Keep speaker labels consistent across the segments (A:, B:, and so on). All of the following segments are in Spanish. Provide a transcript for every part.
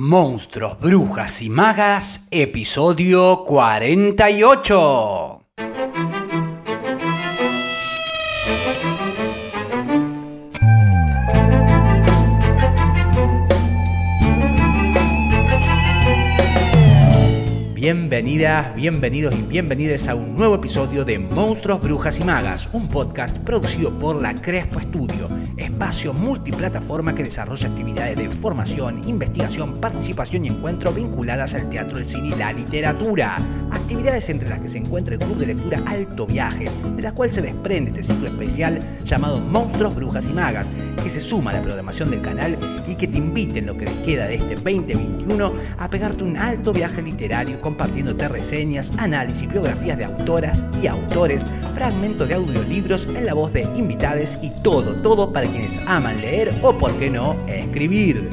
A: Monstruos, Brujas y Magas, episodio 48. Bienvenidas, bienvenidos y bienvenidas a un nuevo episodio de Monstruos, Brujas y Magas, un podcast producido por la Crespo Studio, espacio multiplataforma que desarrolla actividades de formación, investigación, participación y encuentro vinculadas al teatro, el cine y la literatura. Actividades entre las que se encuentra el Club de Lectura Alto Viaje, de la cual se desprende este ciclo especial llamado Monstruos, Brujas y Magas, que se suma a la programación del canal y que te invite en lo que te queda de este 2021 a pegarte un alto viaje literario compartiéndote reseñas, análisis, biografías de autoras y autores, fragmentos de audiolibros en la voz de invitades y todo, todo para quienes aman leer o, por qué no, escribir.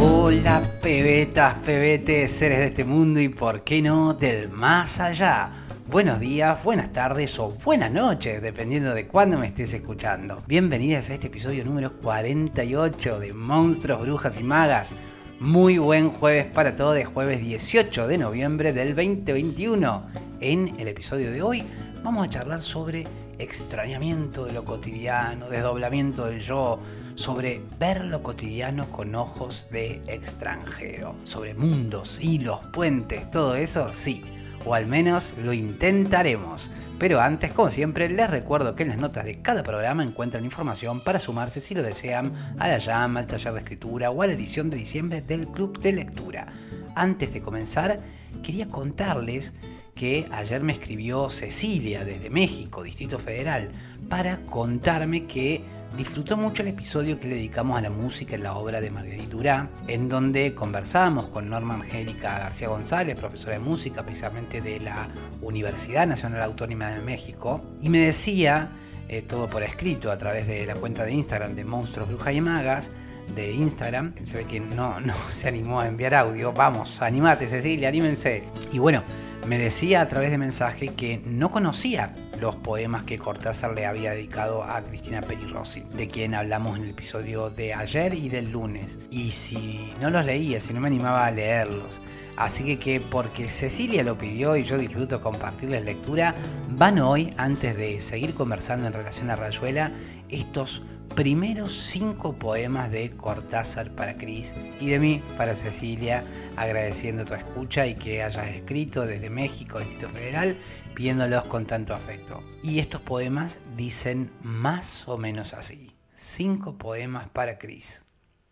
A: Hola pebetas, pebetes, seres de este mundo y por qué no del más allá buenos días, buenas tardes o buenas noches, dependiendo de cuándo me estés escuchando. Bienvenidas a este episodio número 48 de Monstruos, Brujas y Magas. Muy buen jueves para todos, jueves 18 de noviembre del 2021. En el episodio de hoy vamos a charlar sobre extrañamiento de lo cotidiano, desdoblamiento del yo, sobre ver lo cotidiano con ojos de extranjero, sobre mundos, hilos, puentes, todo eso, sí o al menos lo intentaremos. Pero antes, como siempre, les recuerdo que en las notas de cada programa encuentran información para sumarse si lo desean a la llama, al taller de escritura o a la edición de diciembre del Club de Lectura. Antes de comenzar, quería contarles que ayer me escribió Cecilia desde México, Distrito Federal, para contarme que disfrutó mucho el episodio que le dedicamos a la música en la obra de Marguerite Durá, en donde conversamos con Norma Angélica García González, profesora de música precisamente de la Universidad Nacional Autónoma de México, y me decía, eh, todo por escrito a través de la cuenta de Instagram de Monstruos, Brujas y Magas, de Instagram, se ve que no, no se animó a enviar audio, vamos, animate Cecilia, anímense. Y bueno, me decía a través de mensaje que no conocía los poemas que Cortázar le había dedicado a Cristina Peri Rossi, de quien hablamos en el episodio de ayer y del lunes. Y si no los leía, si no me animaba a leerlos. Así que, que porque Cecilia lo pidió y yo disfruto compartirles lectura, van hoy, antes de seguir conversando en relación a Rayuela, estos primeros cinco poemas de Cortázar para Cris y de mí para Cecilia, agradeciendo tu escucha y que hayas escrito desde México, Distrito Federal, pidiéndolos con tanto afecto. Y estos poemas dicen más o menos así. Cinco poemas para Cris.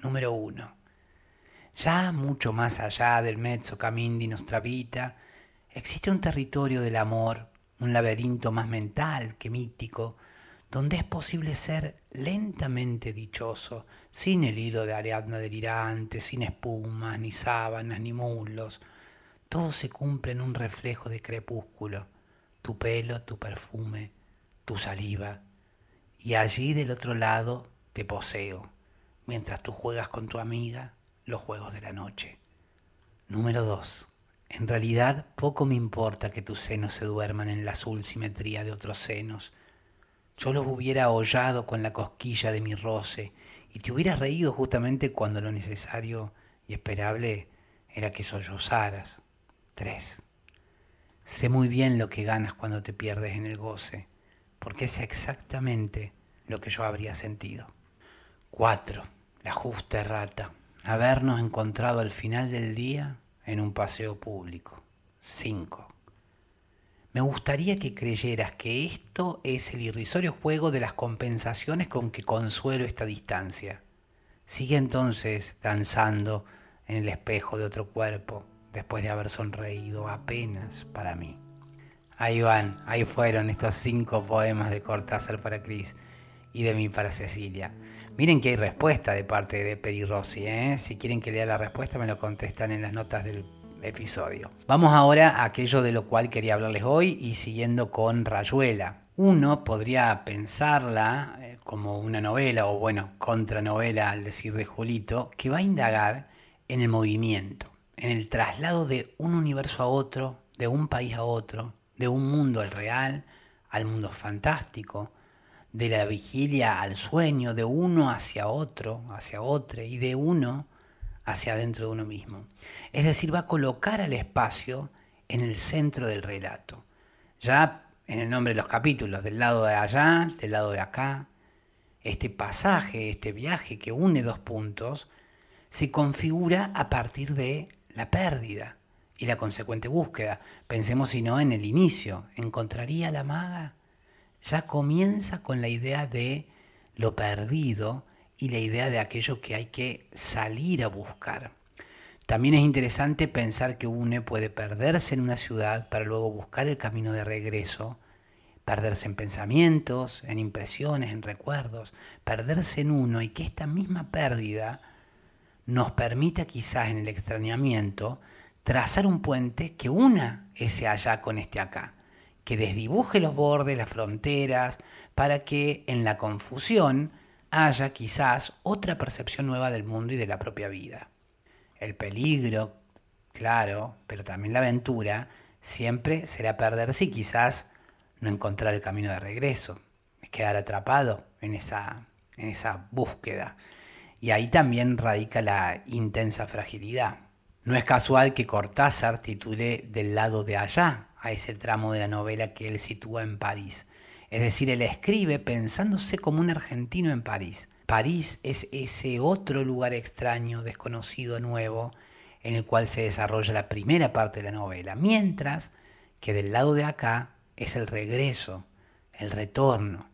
A: Número uno. Ya mucho más allá del mezzo camin di nostra vita, existe un territorio del amor, un laberinto más mental que mítico, donde es posible ser lentamente dichoso, sin el hilo de Ariadna delirante, sin espumas, ni sábanas, ni muslos. Todo se cumple en un reflejo de crepúsculo, tu pelo, tu perfume, tu saliva, y allí del otro lado te poseo, mientras tú juegas con tu amiga los juegos de la noche. Número 2. En realidad poco me importa que tus senos se duerman en la azul simetría de otros senos, yo los hubiera hollado con la cosquilla de mi roce y te hubiera reído justamente cuando lo necesario y esperable era que sollozaras. 3. Sé muy bien lo que ganas cuando te pierdes en el goce, porque es exactamente lo que yo habría sentido. 4. La justa errata. Habernos encontrado al final del día en un paseo público. 5. Me gustaría que creyeras que esto es el irrisorio juego de las compensaciones con que consuelo esta distancia. Sigue entonces danzando en el espejo de otro cuerpo, después de haber sonreído apenas para mí. Ahí van, ahí fueron estos cinco poemas de Cortázar para Cris y de mí para Cecilia. Miren que hay respuesta de parte de Peri Rossi, ¿eh? Si quieren que lea la respuesta me lo contestan en las notas del episodio. Vamos ahora a aquello de lo cual quería hablarles hoy y siguiendo con Rayuela. Uno podría pensarla eh, como una novela o bueno, contranovela al decir de Julito, que va a indagar en el movimiento, en el traslado de un universo a otro, de un país a otro, de un mundo al real, al mundo fantástico, de la vigilia al sueño, de uno hacia otro, hacia otro, y de uno hacia adentro de uno mismo. Es decir, va a colocar al espacio en el centro del relato. Ya en el nombre de los capítulos, del lado de allá, del lado de acá, este pasaje, este viaje que une dos puntos, se configura a partir de la pérdida y la consecuente búsqueda. Pensemos si no en el inicio. ¿Encontraría la maga? Ya comienza con la idea de lo perdido y la idea de aquello que hay que salir a buscar. También es interesante pensar que uno puede perderse en una ciudad para luego buscar el camino de regreso, perderse en pensamientos, en impresiones, en recuerdos, perderse en uno y que esta misma pérdida nos permita quizás en el extrañamiento trazar un puente que una ese allá con este acá, que desdibuje los bordes, las fronteras, para que en la confusión haya quizás otra percepción nueva del mundo y de la propia vida. El peligro, claro, pero también la aventura, siempre será perderse y quizás no encontrar el camino de regreso, es quedar atrapado en esa, en esa búsqueda. Y ahí también radica la intensa fragilidad. No es casual que Cortázar titule Del lado de allá a ese tramo de la novela que él sitúa en París. Es decir, él escribe pensándose como un argentino en París. París es ese otro lugar extraño, desconocido, nuevo, en el cual se desarrolla la primera parte de la novela, mientras que del lado de acá es el regreso, el retorno.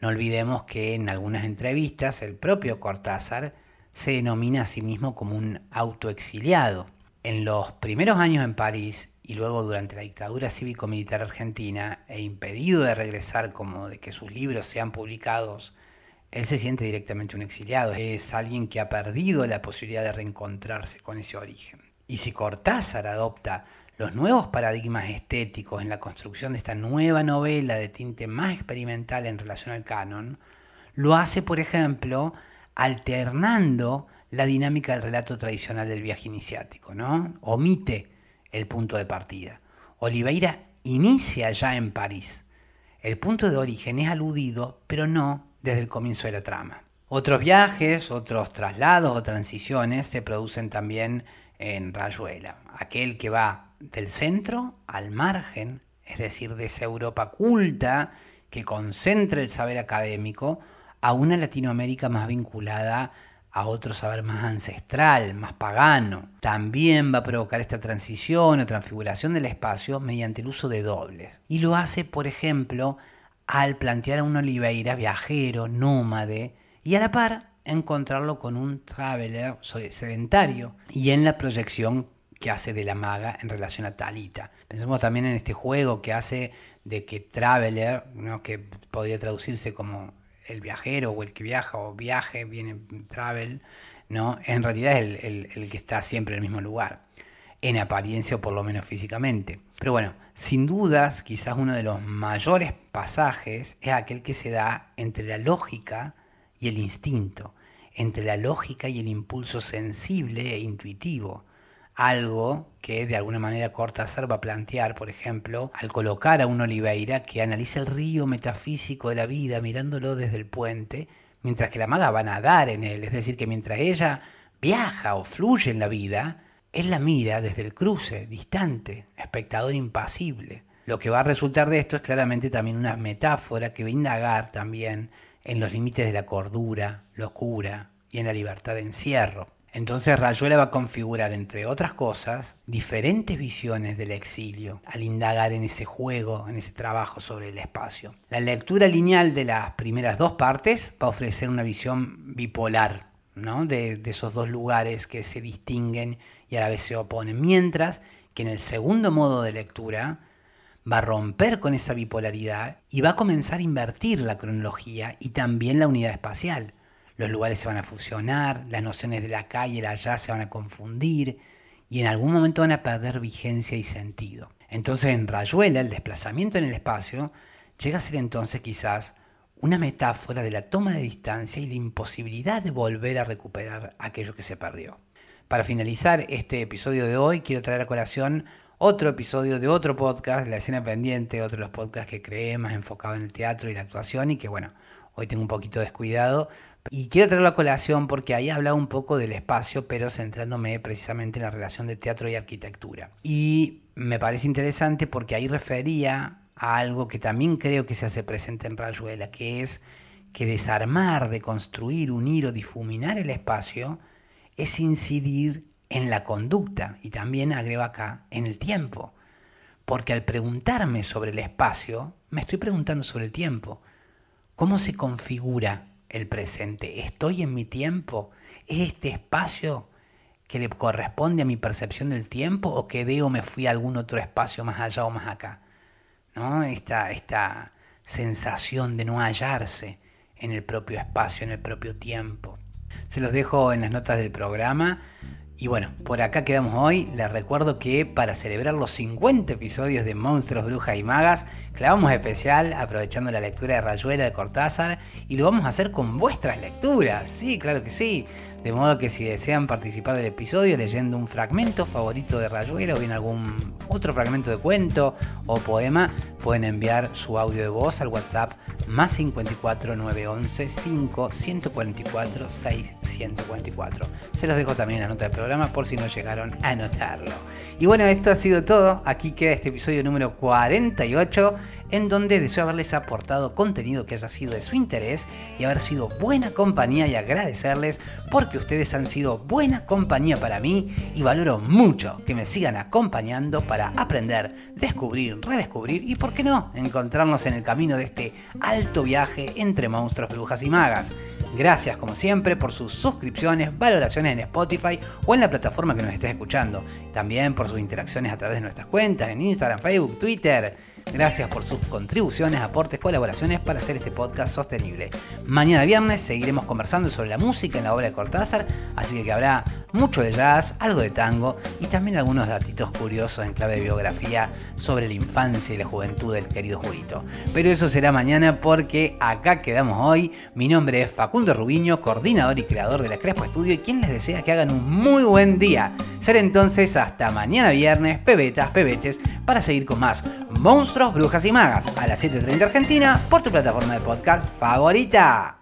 A: No olvidemos que en algunas entrevistas el propio Cortázar se denomina a sí mismo como un autoexiliado. En los primeros años en París y luego durante la dictadura cívico-militar argentina e impedido de regresar como de que sus libros sean publicados él se siente directamente un exiliado, es alguien que ha perdido la posibilidad de reencontrarse con ese origen. Y si Cortázar adopta los nuevos paradigmas estéticos en la construcción de esta nueva novela de tinte más experimental en relación al canon, lo hace, por ejemplo, alternando la dinámica del relato tradicional del viaje iniciático, ¿no? Omite el punto de partida. Oliveira inicia ya en París. El punto de origen es aludido, pero no desde el comienzo de la trama. Otros viajes, otros traslados o transiciones se producen también en Rayuela, aquel que va del centro al margen, es decir, de esa Europa culta que concentra el saber académico a una Latinoamérica más vinculada a otro saber más ancestral, más pagano. También va a provocar esta transición o transfiguración del espacio mediante el uso de dobles. Y lo hace, por ejemplo, al plantear a un Oliveira viajero, nómade, y a la par encontrarlo con un traveler sedentario, y en la proyección que hace de la maga en relación a Talita. Pensemos también en este juego que hace de que traveler, que podría traducirse como el viajero o el que viaja o viaje, viene travel, ¿no? en realidad es el, el que está siempre en el mismo lugar en apariencia o por lo menos físicamente. Pero bueno, sin dudas, quizás uno de los mayores pasajes es aquel que se da entre la lógica y el instinto, entre la lógica y el impulso sensible e intuitivo. Algo que de alguna manera Cortázar va a plantear, por ejemplo, al colocar a un Oliveira que analiza el río metafísico de la vida mirándolo desde el puente, mientras que la maga va a nadar en él, es decir, que mientras ella viaja o fluye en la vida, él la mira desde el cruce, distante, espectador impasible. Lo que va a resultar de esto es claramente también una metáfora que va a indagar también en los límites de la cordura, locura y en la libertad de encierro. Entonces Rayuela va a configurar, entre otras cosas, diferentes visiones del exilio al indagar en ese juego, en ese trabajo sobre el espacio. La lectura lineal de las primeras dos partes va a ofrecer una visión bipolar de, esos dos lugares que se distinguen y a la vez se oponen. Mientras que en el segundo modo de lectura va a romper con esa bipolaridad y va a comenzar a invertir la cronología y también la unidad espacial. Los lugares se van a fusionar, las nociones de la calle el allá se van a confundir y en algún momento van a perder vigencia y sentido. Entonces en Rayuela el desplazamiento en el espacio llega a ser entonces quizás una metáfora de la toma de distancia y la imposibilidad de volver a recuperar aquello que se perdió. Para finalizar este episodio de hoy, quiero traer a colación otro episodio de otro podcast, La Escena Pendiente, otro de los podcasts que creé más enfocado en el teatro y la actuación y que, bueno, hoy tengo un poquito descuidado. Y quiero traerlo a colación porque ahí hablaba un poco del espacio, pero centrándome precisamente en la relación de teatro y arquitectura. Y me parece interesante porque ahí refería a algo que también creo que se hace presente en Rayuela, que es que desarmar, deconstruir, unir o difuminar el espacio es incidir en la conducta y también agrego acá en el tiempo. Porque al preguntarme sobre el espacio, me estoy preguntando sobre el tiempo. ¿Cómo se configura el presente? ¿Estoy en mi tiempo? ¿Es este espacio que le corresponde a mi percepción del tiempo o que veo me fui a algún otro espacio más allá o más acá? ¿No? Esta, esta sensación de no hallarse en el propio espacio, en el propio tiempo. Se los dejo en las notas del programa. Y bueno, por acá quedamos hoy. Les recuerdo que para celebrar los 50 episodios de Monstruos, Brujas y Magas, clavamos especial aprovechando la lectura de Rayuela de Cortázar y lo vamos a hacer con vuestras lecturas. Sí, claro que sí. De modo que si desean participar del episodio leyendo un fragmento favorito de Rayuela o bien algún otro fragmento de cuento o poema, pueden enviar su audio de voz al WhatsApp más 54 911 5 144 6 144. Se los dejo también en la nota del programa por si no llegaron a notarlo. Y bueno, esto ha sido todo. Aquí queda este episodio número 48 en donde deseo haberles aportado contenido que haya sido de su interés y haber sido buena compañía y agradecerles porque ustedes han sido buena compañía para mí y valoro mucho que me sigan acompañando para aprender, descubrir, redescubrir y por qué no encontrarnos en el camino de este alto viaje entre monstruos, brujas y magas. Gracias como siempre por sus suscripciones, valoraciones en Spotify o en la plataforma que nos estés escuchando. También por sus interacciones a través de nuestras cuentas en Instagram, Facebook, Twitter. Gracias por sus contribuciones, aportes, colaboraciones para hacer este podcast sostenible. Mañana viernes seguiremos conversando sobre la música en la obra de Cortázar, así que habrá mucho de jazz, algo de tango y también algunos datitos curiosos en clave de biografía sobre la infancia y la juventud del querido Jurito. Pero eso será mañana porque acá quedamos hoy. Mi nombre es Facundo Rubiño, coordinador y creador de la Crespo Estudio y quien les desea que hagan un muy buen día. Será entonces hasta mañana viernes, pebetas, pebetes, para seguir con más Monstruos, Brujas y Magas a las 7.30 Argentina por tu plataforma de podcast favorita.